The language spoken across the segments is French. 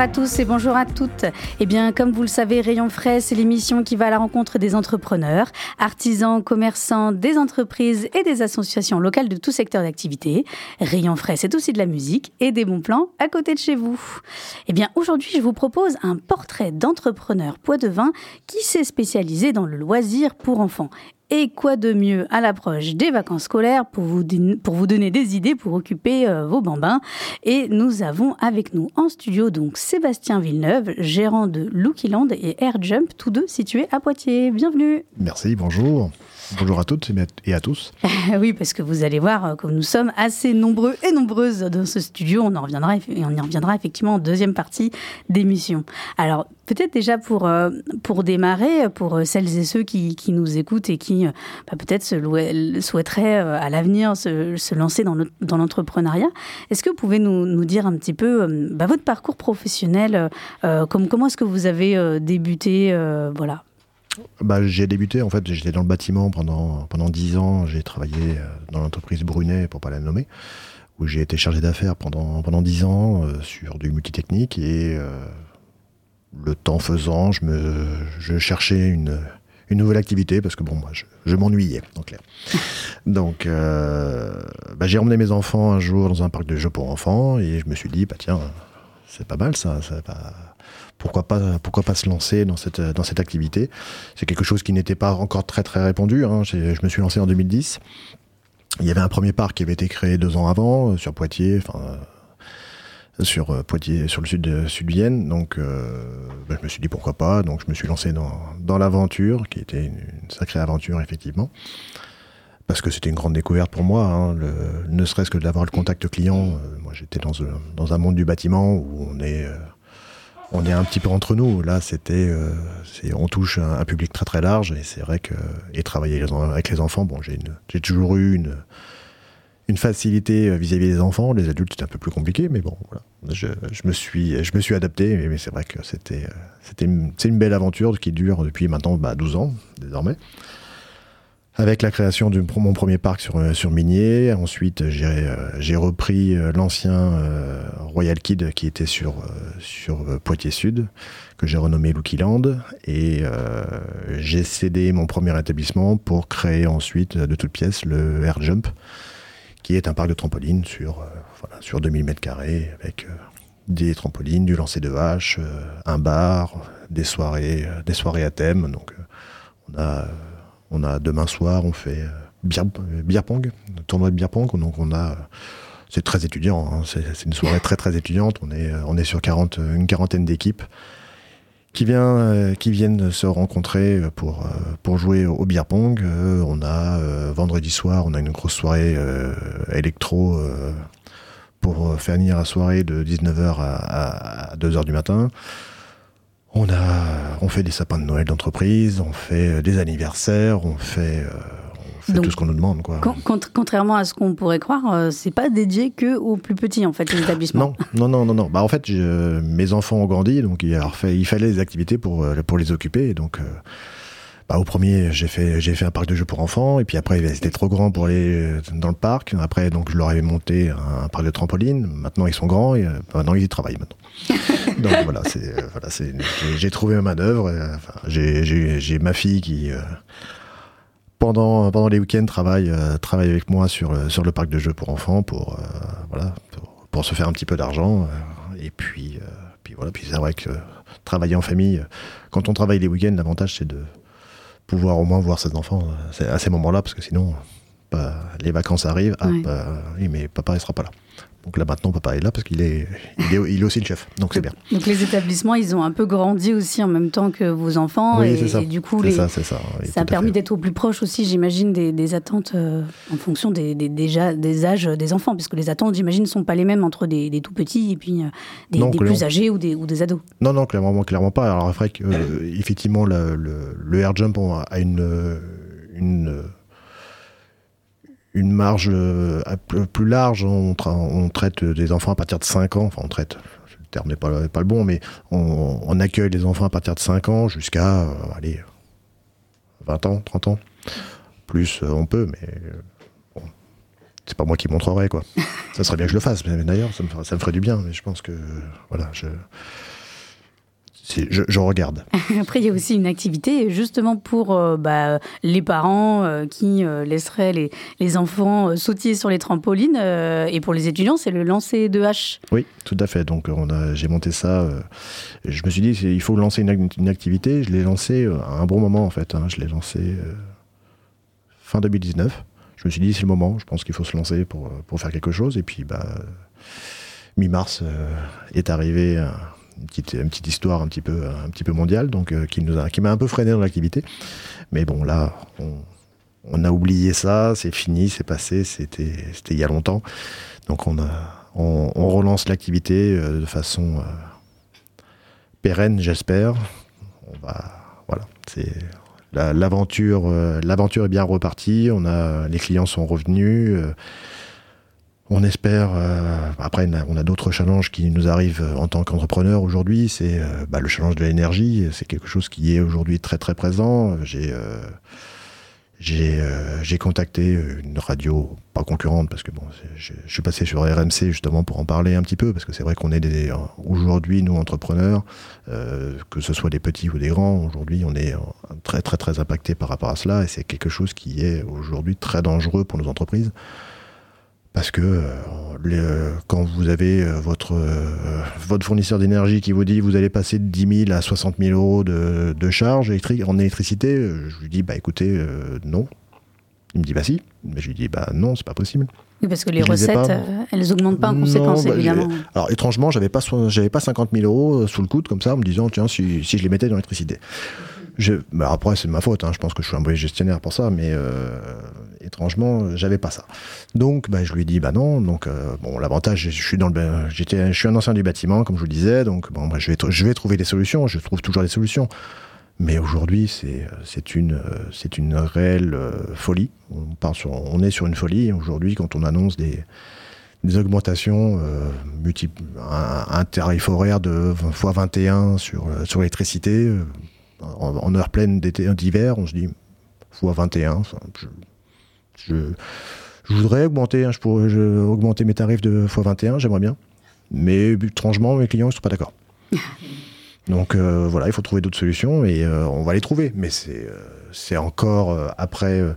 À tous et bonjour à toutes. Eh bien, comme vous le savez, Rayon Frais, c'est l'émission qui va à la rencontre des entrepreneurs, artisans, commerçants, des entreprises et des associations locales de tout secteur d'activité. Rayon Frais, c'est aussi de la musique et des bons plans à côté de chez vous. Eh bien, aujourd'hui, je vous propose un portrait d'entrepreneur poids de vin qui s'est spécialisé dans le loisir pour enfants et quoi de mieux à l'approche des vacances scolaires pour vous, donner des idées pour occuper euh, vos bambins? Et nous avons avec nous en studio donc Sébastien Villeneuve, gérant de Lookyland et Air Jump, tous deux situés à Poitiers. Bienvenue. Merci, bonjour. Bonjour à toutes et à tous. oui, parce que vous allez voir que nous sommes assez nombreux et nombreuses dans ce studio. On en reviendra on y reviendra effectivement en deuxième partie d'émission. Alors, peut-être déjà pour, euh, pour démarrer, pour celles et ceux qui, qui nous écoutent et qui euh, bah, peut-être souhaiteraient euh, à l'avenir se, se, lancer dans, l'entrepreneuriat, est-ce que vous pouvez nous, nous, dire un petit peu bah, votre parcours professionnel comme, Comment est-ce que vous avez débuté voilà bah, j'ai débuté, en fait, j'étais dans le bâtiment pendant, pendant 10 ans. J'ai travaillé euh, dans l'entreprise Brunet, pour pas la nommer, où j'ai été chargé d'affaires pendant, pendant 10 ans euh, sur du multitechnique. Et euh, le temps faisant, je, me, je cherchais une, une nouvelle activité parce que bon, moi, je, m'ennuyais, en clair. Donc, bah, j'ai emmené mes enfants un jour dans un parc de jeux pour enfants et je me suis dit, bah tiens, c'est pas mal ça, ça va pourquoi pas, se lancer dans cette, dans cette activité C'est quelque chose qui n'était pas encore très répandu. Hein. Je me suis lancé en 2010. Il y avait un premier parc qui avait été créé deux ans avant euh, sur Poitiers, euh, sur euh, Poitiers, sur le sud de Vienne. Donc, ben, je me suis dit pourquoi pas. Donc, je me suis lancé dans, l'aventure, qui était une, sacrée aventure effectivement, parce que c'était une grande découverte pour moi. Hein, ne serait-ce que d'avoir le contact client. moi, j'étais dans, dans, un monde du bâtiment où on est on est un petit peu entre nous. Là, c'était, euh, on touche un, public très très large et c'est vrai que et travailler avec les enfants, bon, j'ai, toujours eu une, une facilité euh, vis-à-vis des enfants. Les adultes, c'était un peu plus compliqué, mais bon, voilà. Je, me suis, je me suis adapté, mais, c'est vrai que c'était, euh, c'était, c'est une belle aventure qui dure depuis maintenant bah, 12 ans désormais avec la création de mon premier parc sur, euh, sur Minier. Ensuite, j'ai euh, repris euh, l'ancien Royal Kid qui était sur, sur Poitiers Sud, que j'ai renommé Lookyland. Et j'ai cédé mon premier établissement pour créer ensuite de toutes pièces le Air Jump, qui est un parc de trampolines sur, voilà, sur 2000 m2 avec des trampolines, du lancer de vache, un bar, des soirées, des soirées à thème. Donc, on a on a demain soir, on fait euh, beer, pong, tournoi de beer pong. Donc on a, c'est très étudiant. Hein. c'est une soirée très très étudiante. On est on est sur 40, une quarantaine d'équipes qui vient euh, qui viennent se rencontrer pour euh, pour jouer au beer pong. on a vendredi soir, on a une grosse soirée électro pour faire venir la soirée de 19h à, à 2h du matin. On a, on fait des sapins de Noël d'entreprise, on fait euh, des anniversaires, on fait, euh, tout ce qu'on nous demande, quoi. contrairement à ce qu'on pourrait croire, euh, c'est pas dédié que aux plus petits, en fait, les établissements. Non, non, non, non, Bah, en fait, mes enfants ont grandi, donc il, il fallait des activités pour pour les occuper, donc. Bah, au premier, j'ai fait, j'ai fait un parc de jeux pour enfants, et puis après, c'était trop grand pour aller dans le parc. Après, donc, je leur ai monté un, parc de trampoline. Maintenant, ils sont grands, et maintenant, ils y travaillent maintenant. Donc voilà, c'est, euh, voilà, c'est, j'ai trouvé ma manœuvre. Euh, enfin, j'ai, ma fille qui, euh, pendant, pendant les week-ends, travaille, travaille avec moi sur, sur le parc de jeux pour enfants pour, voilà, pour, se faire un petit peu d'argent. et puis, puis voilà, puis c'est vrai que travailler en famille, quand on travaille les week-ends, l'avantage c'est de pouvoir au moins voir ses enfants à ces moments-là, parce que sinon, bah, les vacances arrivent, ah, Ouais. bah, oui, mais papa, il sera pas là. Donc là, maintenant, papa est là parce qu'il est, il est, il est aussi le chef. Donc c'est bien. Donc les établissements, ils ont un peu grandi aussi en même temps que vos enfants. Oui, et, c'est ça. et du coup, les- ça, ça. oui, ça a permis d'être au plus proche aussi, j'imagine, des, des attentes euh, en fonction des, des, déjà des âges des enfants. Puisque les attentes, j'imagine, ne sont pas les mêmes entre des, des tout petits et puis euh, des, Non, plus âgés ou des, ou des ados. Non, non, clairement, clairement pas. Alors, après, que, euh, effectivement, le, le, le air jump a une, une, une marge euh, plus large. On, tra- on traite des enfants à partir de 5 ans. Enfin, on traite. Le terme n'est pas, pas le bon, mais on, on accueille les enfants à partir de 5 ans jusqu'à, euh, allez, 20 ans, 30 ans. Plus, euh, on peut, mais euh, bon, c'est pas moi qui montrerai, quoi. ça serait bien que je le fasse, mais, mais d'ailleurs, ça me, ferait- ça me ferait du bien. Mais je pense que, voilà, je, je, je regarde. Après, il y a aussi une activité justement pour euh, bah, les parents euh, qui euh, laisseraient les, les enfants sautiller sur les trampolines. et pour les étudiants, c'est le lancer de hache. Oui, tout à fait. Donc, j'ai monté ça. je me suis dit, il faut lancer une, ac- une activité. Je l'ai lancé à un bon moment, en fait. hein. Je l'ai lancé fin 2019. Je me suis dit, c'est le moment. Je pense qu'il faut se lancer pour, pour faire quelque chose. Et puis, bah, mi-mars est arrivé une petite, histoire un petit peu, un petit peu mondiale, donc euh, qui, nous a, qui m'a un peu freiné dans l'activité. Mais bon, là, on, a oublié ça. C'est fini, c'est passé. C'était, c'était il y a longtemps. Donc, on on, relance l'activité euh, de façon euh, pérenne, j'espère. On va, voilà, c'est la- l'aventure. l'aventure est bien repartie. On a, les clients sont revenus. On espère. euh, après, on a, d'autres challenges qui nous arrivent euh, en tant qu'entrepreneur aujourd'hui. C'est euh, bah, le challenge de l'énergie. C'est quelque chose qui est aujourd'hui très très présent. J'ai euh, j'ai contacté une radio, pas concurrente, parce que bon, je, suis passé sur RMC justement pour en parler un petit peu, parce que c'est vrai qu'on est aujourd'hui, nous entrepreneurs, que ce soit des petits ou des grands, aujourd'hui on est très très très impacté par rapport à cela, et c'est quelque chose qui est aujourd'hui très dangereux pour nos entreprises. Parce que euh, quand vous avez euh, votre, euh, votre fournisseur d'énergie qui vous dit vous allez passer de 10 000 à 60 000 euros de, de charge électrique, en électricité, je lui dis bah écoutez, non. Il me dit bah si. Mais je lui dis bah non, c'est pas possible. Oui, parce que les Je recettes, euh, elles augmentent pas en Non, conséquence, bah, évidemment. Alors étrangement, j'avais pas, j'avais pas 50 000 euros sous le coude comme ça, en me disant tiens si, si je les mettais dans l'électricité. Bah, après c'est ma faute, hein, je pense que je suis un mauvais gestionnaire pour ça, mais euh, étrangement j'avais pas ça. Donc bah, je lui dit bah non. Donc euh, l'avantage, je suis dans j'étais, je suis un ancien du bâtiment comme je vous le disais, donc bah, je vais, trouver des solutions, je trouve toujours des solutions. Mais aujourd'hui, c'est une, c'est une réelle euh, folie. On, est sur une folie. Aujourd'hui, quand on annonce des, augmentations, euh, multiples, un, tarif horaire de 20 fois 21 sur, sur l'électricité, en, en heure pleine d'été, d'hiver, on se dit fois 21. enfin, je, je, je voudrais augmenter, hein, je pourrais je- augmenter mes tarifs de fois 21, j'aimerais bien. Mais étrangement, mes clients ne sont pas d'accord. Donc euh, voilà, il faut trouver d'autres solutions et euh, on va les trouver. Mais c'est euh, c'est encore après euh,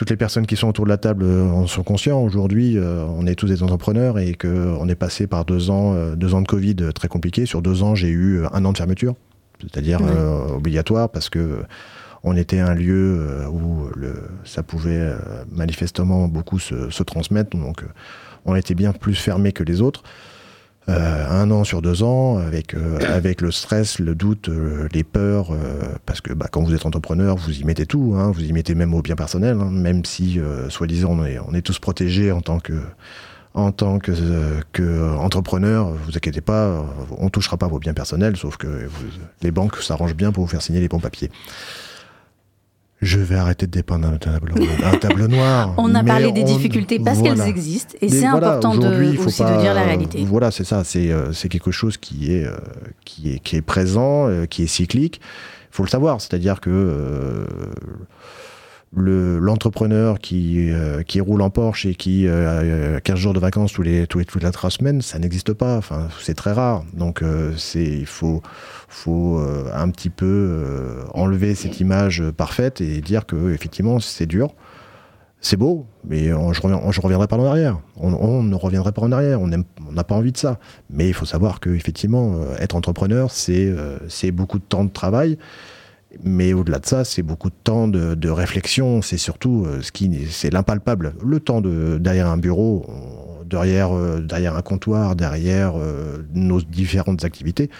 toutes, les personnes qui sont autour de la table euh, en sont conscients. Aujourd'hui, euh, on est tous des entrepreneurs et qu'on est passé par deux ans, euh, deux ans de Covid très compliqués. Sur deux ans, j'ai eu un an de fermeture, c'est-à-dire obligatoire parce que on était un lieu où le, ça pouvait manifestement beaucoup se, se transmettre. Donc, on était bien plus fermé que les autres. Euh, un an sur deux ans, avec, euh, avec le stress, le doute, euh, les peurs, parce que bah, quand vous êtes entrepreneur, vous y mettez tout, hein, vous y mettez même au bien personnel, hein, même si, soi-disant, on est, on est tous protégés en tant que, en tant que, entrepreneur, vous inquiétez pas, on touchera pas vos biens personnels, sauf que les banques s'arrangent bien pour vous faire signer les bons papiers. Je vais arrêter de dépeindre un tableau, un tableau noir. On a parlé des on- difficultés parce voilà. qu'elles existent et c'est voilà, important de, faut aussi pas- de dire la réalité. Voilà, c'est ça. C'est euh, c'est quelque chose qui est, euh, qui est, qui est présent, euh, qui est cyclique. Il faut le savoir. C'est-à-dire que euh, le- l'entrepreneur qui, euh, qui roule en Porsche et qui euh, a 15 jours de vacances tous les, tous les, toutes les trois semaines, ça n'existe pas. Enfin, c'est très rare. Donc, euh, c'est il faut, faut euh, un petit peu euh, enlever cette image parfaite et dire que effectivement, c'est dur. C'est beau, mais on- je, je reviendrai pas en arrière. On, on ne reviendrait pas en arrière. On n'a pas envie de ça. Mais il faut savoir que effectivement, euh, être entrepreneur, euh, c'est beaucoup de temps de travail. Mais au-delà de ça, c'est beaucoup de temps de, réflexion. C'est surtout euh, ce qui, c'est l'impalpable. Le temps de derrière un bureau, derrière, euh, derrière un comptoir, derrière euh, nos différentes activités,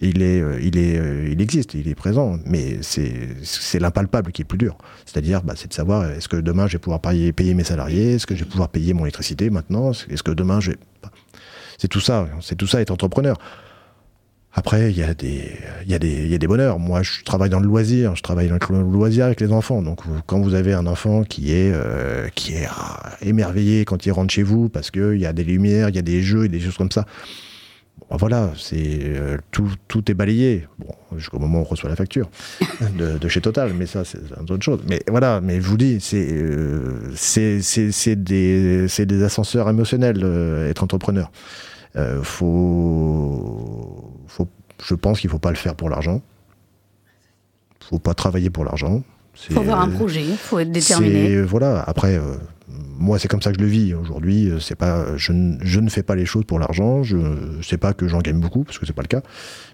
il est, il est, il existe, il est présent. Mais c'est, c'est l'impalpable qui est plus dur. C'est-à-dire, bah, c'est de savoir est-ce que demain je vais pouvoir payer, payer mes salariés, est-ce que je vais pouvoir payer mon électricité maintenant, est-ce que demain je vais, c'est tout ça, c'est tout ça être entrepreneur. Après, il y, a des, y, y a des bonheurs. Moi, je travaille dans le loisir. Je travaille dans le loisir avec les enfants. Donc, quand vous avez un enfant qui est, euh, qui est ah, émerveillé quand il rentre chez vous parce qu'il y a des lumières, il y a des jeux et des choses comme ça, voilà, c'est euh, tout, tout est balayé. Bon, jusqu'au moment où on reçoit la facture de, chez Total, mais ça, c'est une autre chose. Mais voilà, mais je vous dis, c'est euh, des, des ascenseurs émotionnels, être entrepreneur. Euh, faut, faut, je pense qu'il ne faut pas le faire pour l'argent. Il ne faut pas travailler pour l'argent. Il faut avoir un projet, il faut être déterminé. Voilà, après, euh, moi, c'est comme ça que je le vis. Aujourd'hui, euh, c'est pas, je, je, ne fais pas les choses pour l'argent. Je ne sais pas que j'en gagne beaucoup, parce que c'est pas le cas.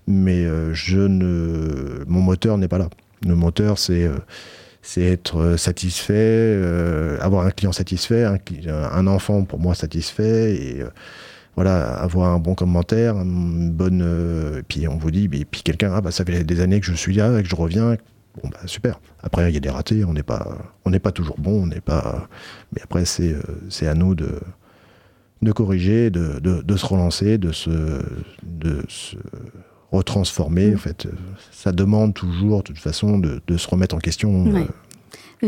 Mais je ne, mon moteur n'est pas là. Le moteur, c'est c'est être satisfait, avoir un client satisfait, un, un, enfant pour moi satisfait, et voilà, avoir un bon commentaire, une bonne. Euh, puis on vous dit, et puis quelqu'un, ah bah ça fait des années que je suis là, que je reviens. Bon bah super. Après il y a des ratés, on n'est pas, on n'est pas toujours bon, on n'est pas. Mais après c'est, euh, c'est à nous de, de corriger, de, de, se relancer, de se, de se retransformer. En fait, ça demande toujours, de toute façon, de, de se remettre en question. Euh,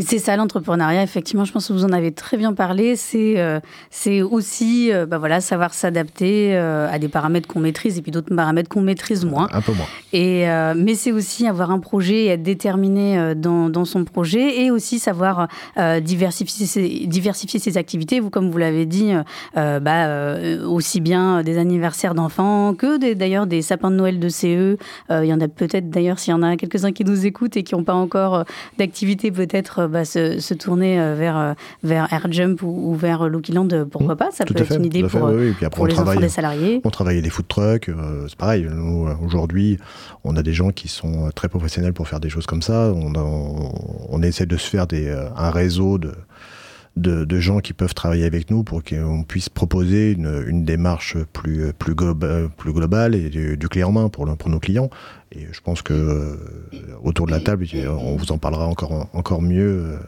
c'est ça l'entrepreneuriat, effectivement, je pense que vous en avez très bien parlé. C'est euh, c'est aussi euh, bah voilà, savoir s'adapter euh, à des paramètres qu'on maîtrise et puis d'autres paramètres qu'on maîtrise moins. Un peu moins. Et, mais c'est aussi avoir un projet et être déterminé dans, dans son projet et aussi savoir diversifier, ses, diversifier ses activités. Vous, comme vous l'avez dit, bah, aussi bien des anniversaires d'enfants que d'ailleurs des sapins de Noël de CE. Il y en a peut-être d'ailleurs, s'il y en a quelques-uns qui nous écoutent et qui n'ont pas encore d'activité, peut-être bah, se, tourner euh, vers, euh, vers AirJump ou, ou vers Land, pourquoi mmh. pas Ça peut être une idée pour, pour les enfants des salariés. On travaille des food trucks, euh, c'est pareil. Aujourd'hui, on a des gens qui sont très professionnels pour faire des choses comme ça. On, on, essaie de se faire des, un réseau de, de, gens qui peuvent travailler avec nous pour qu'on puisse proposer une, démarche plus, plus, globale et du, du clé en main pour, nos clients. Et je pense que euh, autour de la table, on vous en parlera encore, encore mieux. Euh,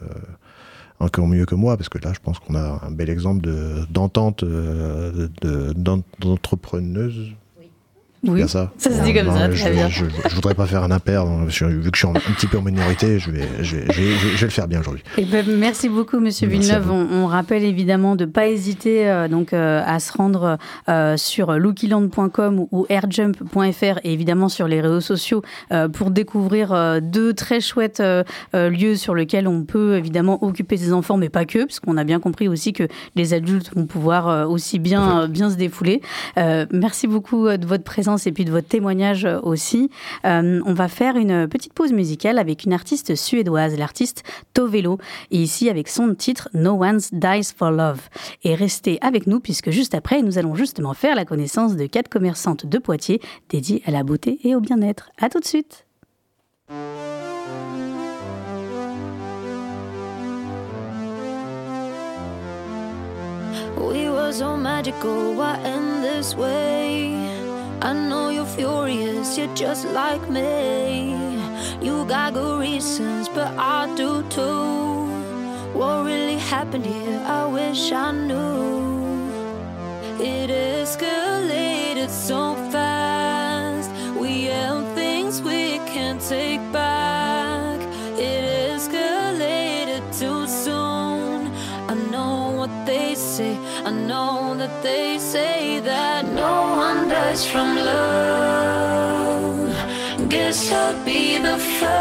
encore mieux que moi, parce que là, je pense qu'on a un bel exemple d'entente de, d'entrepreneuse oui, ça. Ça se dit comme ça, je, très bien. Je, je, voudrais pas faire un impair, vu que je suis un petit peu en minorité, je vais, je vais, je vais, le faire bien aujourd'hui. Eh ben, merci beaucoup, Monsieur Villeneuve. On, on, rappelle évidemment de ne pas hésiter euh, donc, euh, à se rendre euh, sur lookyland.com ou airjump.fr et évidemment sur les réseaux sociaux pour découvrir deux très chouettes lieux sur lesquels on peut évidemment occuper ses enfants, mais pas que, parce qu'on a bien compris aussi que les adultes vont pouvoir aussi bien, bien se défouler. merci beaucoup de votre présence et puis de votre témoignage aussi. Euh, on va faire une petite pause musicale avec une artiste suédoise, l'artiste Tovelo, et ici avec son titre No One's Dies for Love. Et restez avec nous puisque juste après, nous allons justement faire la connaissance de quatre commerçantes de Poitiers dédiées à la beauté et au bien-être. À tout de suite. I know you're furious, you're just like me. You got good reasons, but I do too. What really happened here? I wish I knew. It escalated so from love. Guess I'll be the first.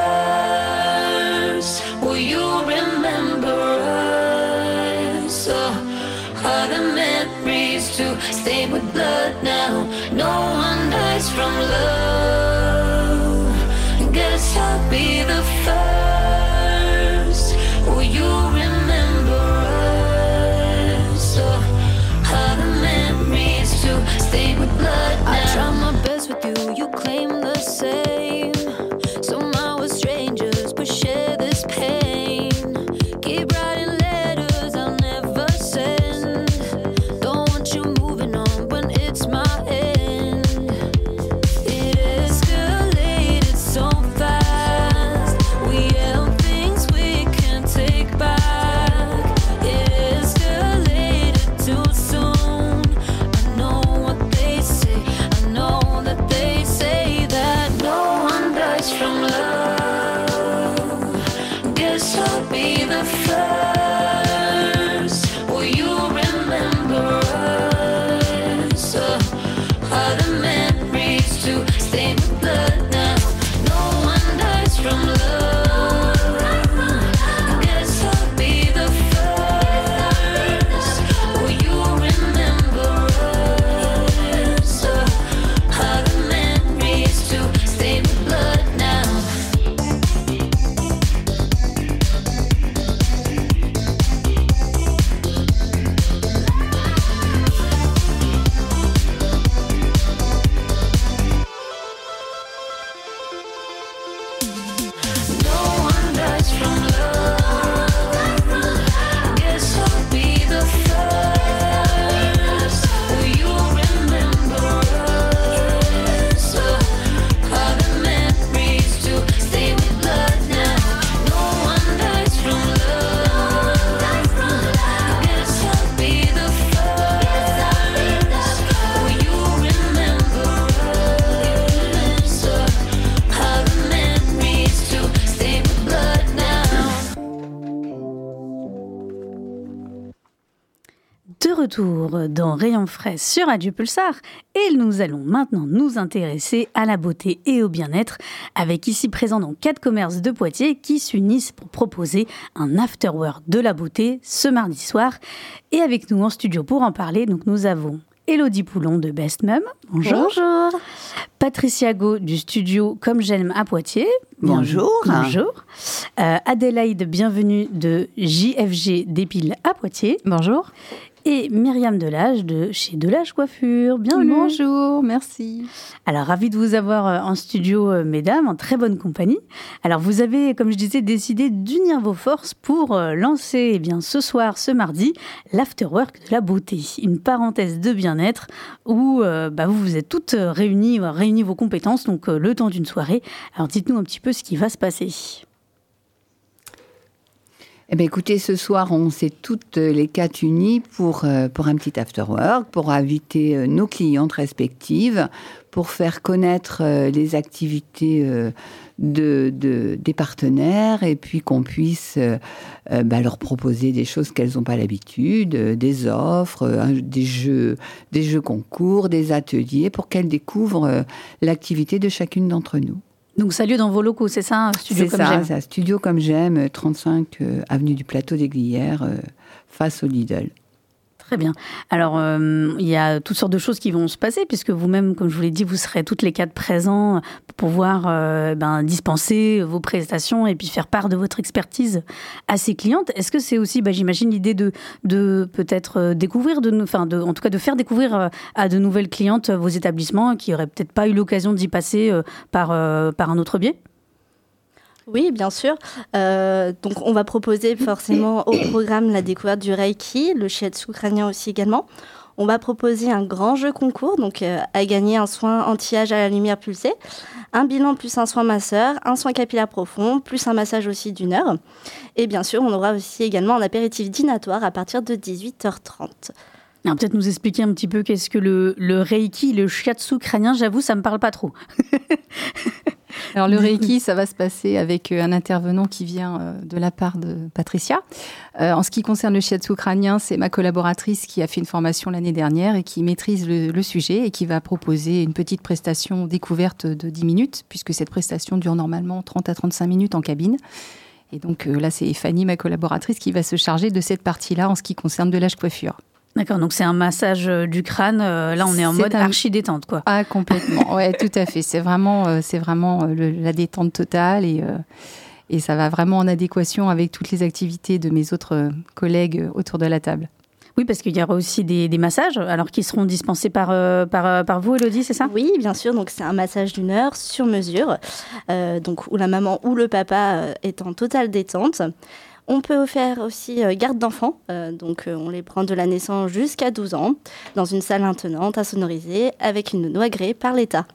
Will you remember us? Oh, are the memories to stay with blood now? No one dies from love. Guess I'll be the first. Retour dans Rayon frais sur Radio Pulsar et nous allons maintenant nous intéresser à la beauté et au bien-être avec ici présent dans quatre commerces de Poitiers qui s'unissent pour proposer un afterwork de la beauté ce mardi soir. Et avec nous en studio pour en parler, donc nous avons Elodie Poulon de Best Mum. Bonjour. Bonjour. Patricia Go du studio Comme j'aime à Poitiers. Bonjour. Bonjour. Euh, Adélaïde, bienvenue de JFG Dépile à Poitiers. Bonjour. Et Myriam Delage de chez Delage Coiffure. Bienvenue. Bonjour, merci. Alors, ravi de vous avoir euh, en studio, euh, mesdames, en très bonne compagnie. Alors, vous avez, comme je disais, décidé d'unir vos forces pour euh, lancer, eh bien, ce soir, ce mardi, l'Afterwork de la beauté. Une parenthèse de bien-être où euh, bah, vous vous êtes toutes réunies, réunies vos compétences, donc euh, le temps d'une soirée. Alors, dites-nous un petit peu ce qui va se passer. Eh bien, écoutez, ce soir, on s'est toutes les quatre unies pour, euh, pour un petit after-work, pour inviter euh, nos clientes respectives, pour faire connaître euh, les activités de, de- des partenaires et puis qu'on puisse bah, leur proposer des choses qu'elles n'ont pas l'habitude, des offres, des jeux, des jeux concours, des ateliers, pour qu'elles découvrent l'activité de chacune d'entre nous. Donc, ça a lieu dans vos locaux, c'est ça, un studio comme ça, j'aime c'est un studio comme j'aime, euh, 35 euh, avenue du Plateau des Glières, euh, face au Lidl. Très bien. Alors, euh, il y a toutes sortes de choses qui vont se passer, puisque vous-même, comme je vous l'ai dit, vous serez toutes les quatre présents pour pouvoir euh, ben, dispenser vos prestations et puis faire part de votre expertise à ces clientes. Est-ce que c'est aussi, ben, j'imagine, l'idée de, peut-être euh, découvrir, de, enfin, en tout cas, de faire découvrir à de nouvelles clientes vos établissements qui n'auraient peut-être pas eu l'occasion d'y passer par un autre biais? Oui, bien sûr. Euh, donc, on va proposer forcément au programme la découverte du Reiki, le shiatsu crânien aussi également. On va proposer un grand jeu concours, donc euh, à gagner un soin anti-âge à la lumière pulsée, un bilan plus un soin masseur, un soin capillaire profond, plus un massage aussi d'une heure. Et bien sûr, on aura aussi également un apéritif dînatoire à partir de 18h30. Alors, peut-être nous expliquer un petit peu qu'est-ce que le, Reiki, le shiatsu crânien. J'avoue, ça me parle pas trop. Alors le Reiki, ça va se passer avec euh, un intervenant qui vient euh, de la part de Patricia. Euh, en ce qui concerne le shiatsu crânien, c'est ma collaboratrice qui a fait une formation l'année dernière et qui maîtrise le, le sujet et qui va proposer une petite prestation découverte de 10 minutes, puisque cette prestation dure normalement 30 à 35 minutes en cabine. Et donc euh, là, c'est Fanny, ma collaboratrice, qui va se charger de cette partie-là en ce qui concerne de l'âge coiffure. D'accord, donc c'est un massage euh, du crâne. euh, Là, on est en mode un- archi détente, quoi. Ah, complètement. Ouais, tout à fait. C'est vraiment, euh, c'est vraiment le- la détente totale et, et ça va vraiment en adéquation avec toutes les activités de mes autres collègues autour de la table. Oui, parce qu'il y aura aussi des, des massages, alors qui seront dispensés par, euh, par, par vous, Elodie, c'est ça? Oui, bien sûr. Donc, c'est un massage d'une heure sur mesure, euh, donc où la maman ou le papa est en totale détente. On peut faire aussi euh, garde d'enfants, euh, donc euh, on les prend de la naissance jusqu'à 12 ans, dans une salle intenante à sonoriser, avec une nounou agréée par l'État.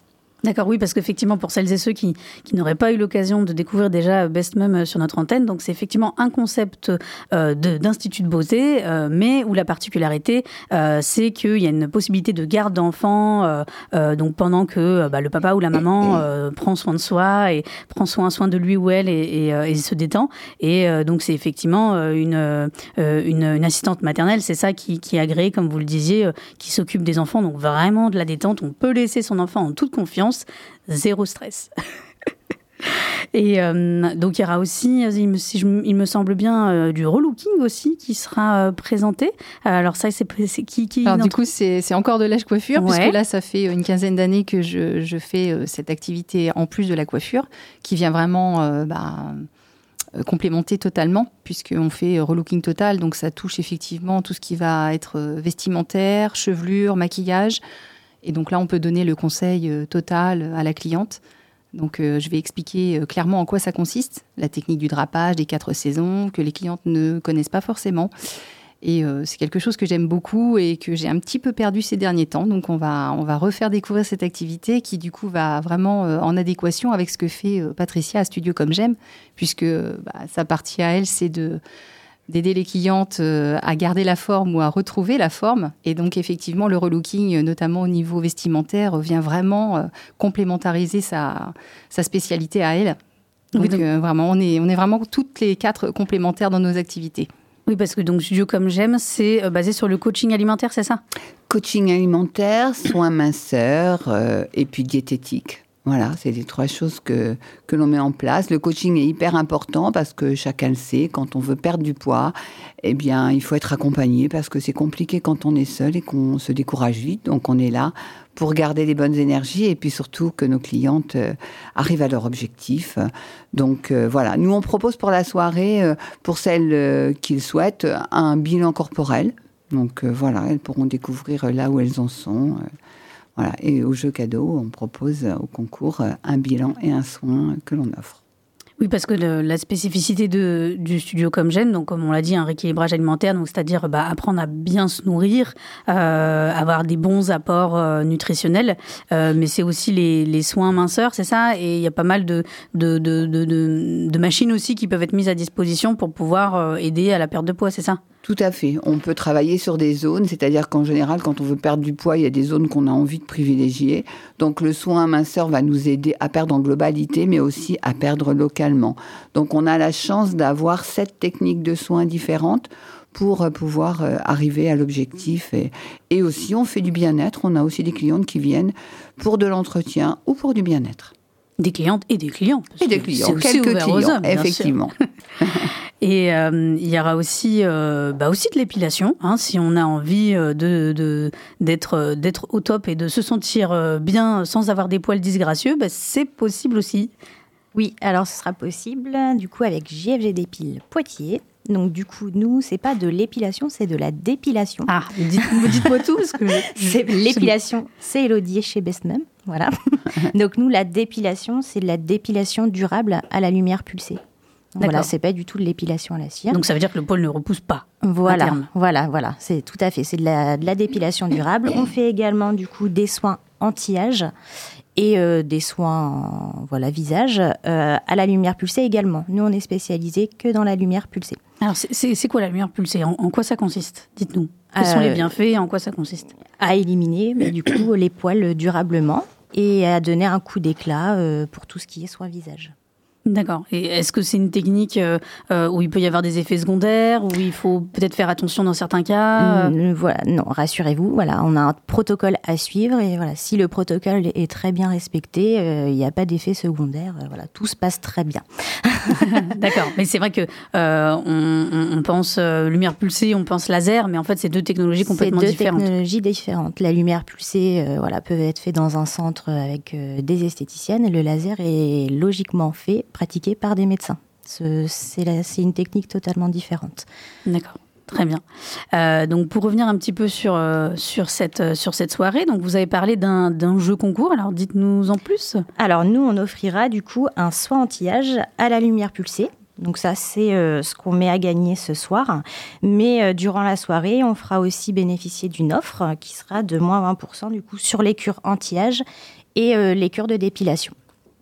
D'accord, oui, parce qu'effectivement, pour celles et ceux qui, qui n'auraient pas eu l'occasion de découvrir déjà Best Mum euh, sur notre antenne, donc c'est effectivement un concept euh, de- d'institut de, beauté, euh, mais où la particularité, euh, c'est qu'il y a une possibilité de garde d'enfants, euh, euh, donc pendant que bah, le papa ou la maman euh, prend soin de soi et prend soin, soin de lui ou elle et, et, et se détend. Et euh, donc c'est effectivement une, une, une assistante maternelle, c'est ça qui, qui est agréé, comme vous le disiez, euh, qui s'occupe des enfants, donc vraiment de la détente. On peut laisser son enfant en toute confiance zéro stress. Et euh, donc il y aura aussi, il me, si je- il me semble bien, euh, du relooking aussi qui sera euh, présenté. Alors ça, c'est qui, qui Alors du coup, c'est encore de l'âge coiffure, Ouais. puisque là, ça fait une quinzaine d'années que je, je fais cette activité en plus de la coiffure, qui vient vraiment bah, complémenter totalement, puisqu'on fait relooking total, donc ça touche effectivement tout ce qui va être vestimentaire, chevelure, maquillage. Et donc là, on peut donner le conseil euh, total à la cliente. Donc euh, je vais expliquer euh, clairement en quoi ça consiste, la technique du drapage des quatre saisons, que les clientes ne connaissent pas forcément. Et euh, c'est quelque chose que j'aime beaucoup et que j'ai un petit peu perdu ces derniers temps. Donc on va, on va refaire découvrir cette activité qui du coup va vraiment euh, en adéquation avec ce que fait euh, Patricia à Studio Comme J'aime, puisque euh, bah, sa partie à elle, c'est de d'aider les clientes euh, à garder la forme ou à retrouver la forme. Et donc effectivement, le relooking, euh, notamment au niveau vestimentaire, vient vraiment euh, complémentariser sa, sa spécialité à elle. Oui, Donc, euh, vraiment, on est, on est vraiment toutes les quatre complémentaires dans nos activités. Oui, parce que donc Studio comme j'aime, c'est basé sur le coaching alimentaire, c'est ça? Coaching alimentaire, soins minceurs euh, et puis diététique. Voilà, c'est les trois choses que, que l'on met en place. Le coaching est hyper important parce que chacun le sait, quand on veut perdre du poids, eh bien, il faut être accompagné parce que c'est compliqué quand on est seul et qu'on se décourage vite. Donc, on est là pour garder les bonnes énergies et puis surtout que nos clientes euh, arrivent à leur objectif. Donc, euh, voilà. Nous, on propose pour la soirée, euh, pour celles qui le souhaitent, un bilan corporel. Donc, voilà, elles pourront découvrir là où elles en sont. Et au jeu cadeau, on propose euh, au concours euh, un bilan et un soin que l'on offre. Oui, parce que la spécificité du studio comme j'aime, donc comme on l'a dit, un rééquilibrage alimentaire, donc c'est-à-dire bah, apprendre à bien se nourrir, euh, avoir des bons apports nutritionnels, mais c'est aussi les, soins minceurs, c'est ça? Et il y a pas mal de, machines aussi qui peuvent être mises à disposition pour pouvoir aider à la perte de poids, c'est ça? Tout à fait. On peut travailler sur des zones, c'est-à-dire qu'en général, quand on veut perdre du poids, il y a des zones qu'on a envie de privilégier. Donc le soin minceur va nous aider à perdre en globalité, mais aussi à perdre localement. Donc on a la chance d'avoir sept techniques de soins différentes pour euh, pouvoir euh, arriver à l'objectif. Et, et aussi, on fait du bien-être. On a aussi des clientes qui viennent pour de l'entretien ou pour du bien-être. Des clientes et des clients. Et des clients, quelques ouvert aux clients, hommes, effectivement. Et euh, il y aura aussi, euh, bah aussi de l'épilation, hein, si on a envie euh, de de- d'être d'être au top et de se sentir bien sans avoir des poils disgracieux, bah, c'est possible aussi. Oui, alors ce sera possible du coup avec JFG Dépile Poitiers. Donc du coup, nous, c'est pas de l'épilation, c'est de la dépilation. Ah, dites- dites-moi tout parce que C'est l'épilation, c'est Elodie chez Best Mum, voilà. Donc nous, la dépilation, c'est de la dépilation durable à la lumière pulsée. Donc, Voilà, c'est pas du tout de l'épilation à la cire. Donc ça veut dire que le poil ne repousse pas. Voilà, voilà, voilà, c'est tout à fait, c'est de la, de la dépilation durable. On fait également du coup des soins anti-âge et euh, des soins voilà visage euh, à la lumière pulsée également. Nous, on est spécialisé que dans la lumière pulsée. Alors c'est- quoi la lumière pulsée en, en quoi ça consiste? Dites-nous. Quels sont Euh, les bienfaits et en quoi ça consiste? À éliminer, mais du coup, les poils durablement et à donner un coup d'éclat euh, pour tout ce qui est soin visage. D'accord. Et est-ce que c'est une technique euh, euh, où il peut y avoir des effets secondaires, où il faut peut-être faire attention dans certains cas euh, Mm, Voilà, non, rassurez-vous, voilà, on a un protocole à suivre et voilà, si le protocole est très bien respecté, euh, il n'y a pas d'effet secondaire, euh, voilà, tout se passe très bien. D'accord, mais c'est vrai que euh, on, on- pense lumière pulsée, on pense laser, mais en fait c'est deux technologies complètement C'est deux différentes. technologies différentes. La lumière pulsée, voilà, peut être fait dans un centre avec des esthéticiennes. et Le laser est logiquement fait, pratiqué par des médecins. Ce- C'est une technique totalement différente. D'accord. Très bien. Euh, donc pour revenir un petit peu sur euh, sur cette euh, sur cette soirée, donc vous avez parlé d'un d'un jeu concours. Alors dites-nous en plus. Alors nous, on offrira du coup un soin anti-âge à la lumière pulsée. Donc ça, c'est euh, ce qu'on met à gagner ce soir. Mais euh, durant la soirée, on fera aussi bénéficier d'une offre qui sera de moins 20% du coup sur les cures anti-âge et euh, les cures de dépilation.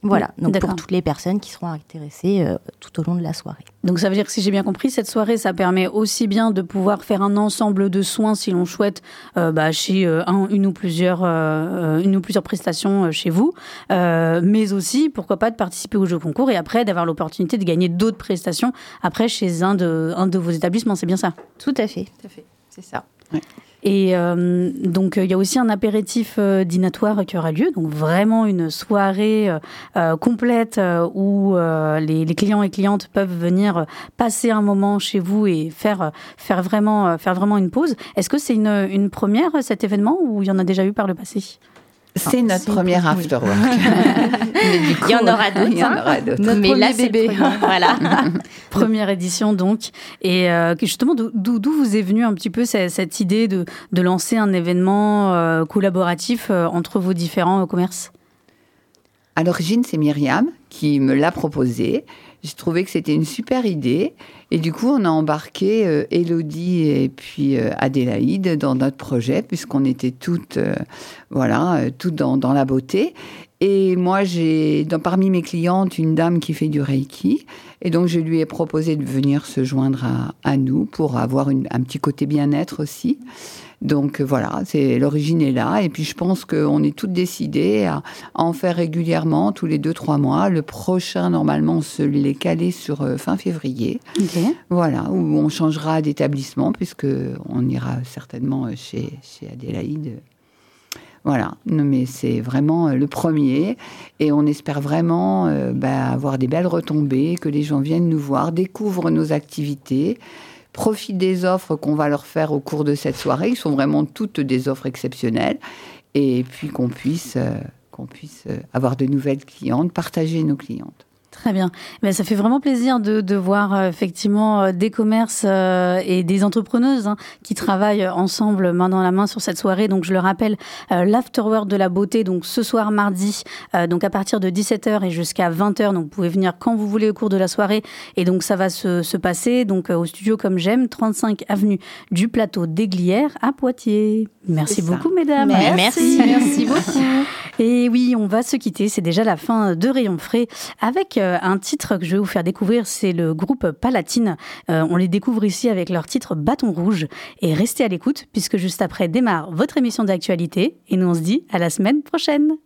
Voilà, donc pour toutes les personnes qui seront intéressées euh, tout au long de la soirée. Donc ça veut dire que si j'ai bien compris, cette soirée, ça permet aussi bien de pouvoir faire un ensemble de soins si l'on souhaite euh, bah, chez euh, un, une ou plusieurs euh, une ou plusieurs prestations euh, chez vous, euh, mais aussi pourquoi pas de participer au jeu concours et après d'avoir l'opportunité de gagner d'autres prestations après chez un de un de vos établissements. C'est bien ça? Tout à fait. Tout à fait, c'est ça. Et euh, donc, il y a aussi un apéritif euh, dînatoire qui aura lieu. Donc, vraiment une soirée euh, euh, complète euh, où euh, les, les clients et clientes peuvent venir passer un moment chez vous et faire, faire, vraiment, faire vraiment une pause. Est-ce que c'est une, une première, cet événement, ou il y en a déjà eu par le passé? C'est notre premier oui. after work. Mais du Il y en aura d'autres, Il y en hein. aura d'autres. Mais là, bébé. Voilà. Première édition, donc. Et euh, que justement, d'où d'où vous est venue un petit peu cette, cette idée de, de lancer un événement euh, collaboratif euh, entre vos différents euh, commerces? À l'origine, c'est Myriam qui me l'a proposé. J'ai trouvé que c'était une super idée. Et du coup, on a embarqué euh, Elodie et puis euh, Adélaïde dans notre projet, puisqu'on était toutes, euh, voilà, toutes dans, la beauté. Et moi, j'ai parmi mes clientes une dame qui fait du Reiki. Et donc, je lui ai proposé de venir se joindre à, nous pour avoir un petit côté bien-être aussi. Donc euh, voilà, c'est l'origine est là. Et puis je pense qu'on est toutes décidées à, à en faire régulièrement, tous les deux, trois mois. Le prochain, normalement, on se l'est calé sur euh, fin février. Voilà, où on changera d'établissement, puisque on ira certainement euh, chez, chez Adélaïde. Voilà, Non, mais c'est vraiment le premier. Et on espère vraiment euh, bah, avoir des belles retombées, que les gens viennent nous voir, découvrent nos activités, profitent des offres qu'on va leur faire au cours de cette soirée. Ils sont vraiment toutes des offres exceptionnelles. Et puis qu'on puisse, euh, qu'on puisse euh, avoir de nouvelles clientes, partager nos clientes. Très bien. Ben, ça fait vraiment plaisir de, de voir euh, effectivement euh, des commerces euh, et des entrepreneuses hein, qui travaillent ensemble main dans la main sur cette soirée. Donc je le rappelle, l'afterwork de la beauté, donc ce soir mardi, euh, donc à partir de 17h et jusqu'à 20h. Donc vous pouvez venir quand vous voulez au cours de la soirée. Et donc ça va se, se passer donc au studio comme j'aime, 35 avenue du plateau d'Aiglières à Poitiers. Merci beaucoup mesdames. Merci. Merci beaucoup. Et oui, on va se quitter. C'est déjà la fin de Rayon Frais avec euh, un titre que je vais vous faire découvrir. C'est le groupe Palatine. Euh, on les découvre ici avec leur titre Bâton Rouge. Et restez à l'écoute puisque juste après démarre votre émission d'actualité. Et nous, on se dit à la semaine prochaine.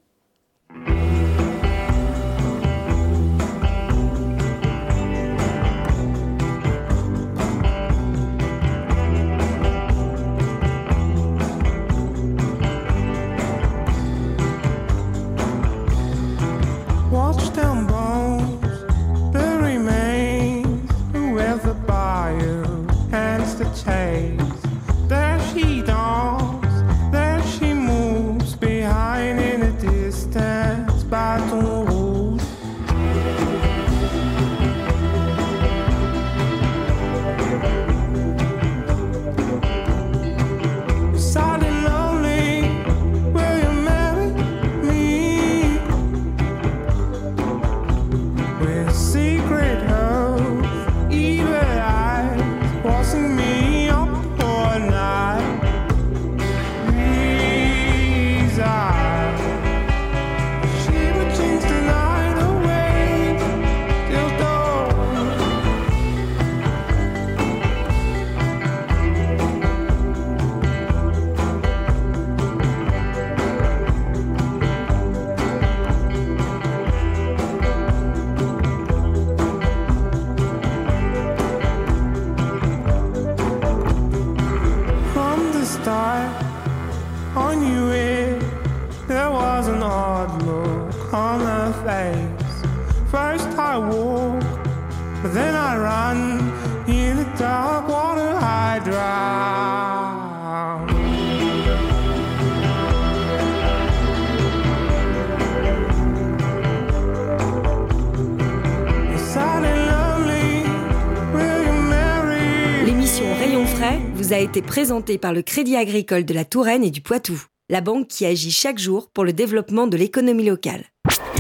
Présentée par le Crédit Agricole de la Touraine et du Poitou, la banque qui agit chaque jour pour le développement de l'économie locale.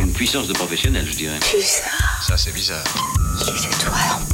Une puissance de professionnel, je dirais. Ça, c'est bizarre. C'est toi.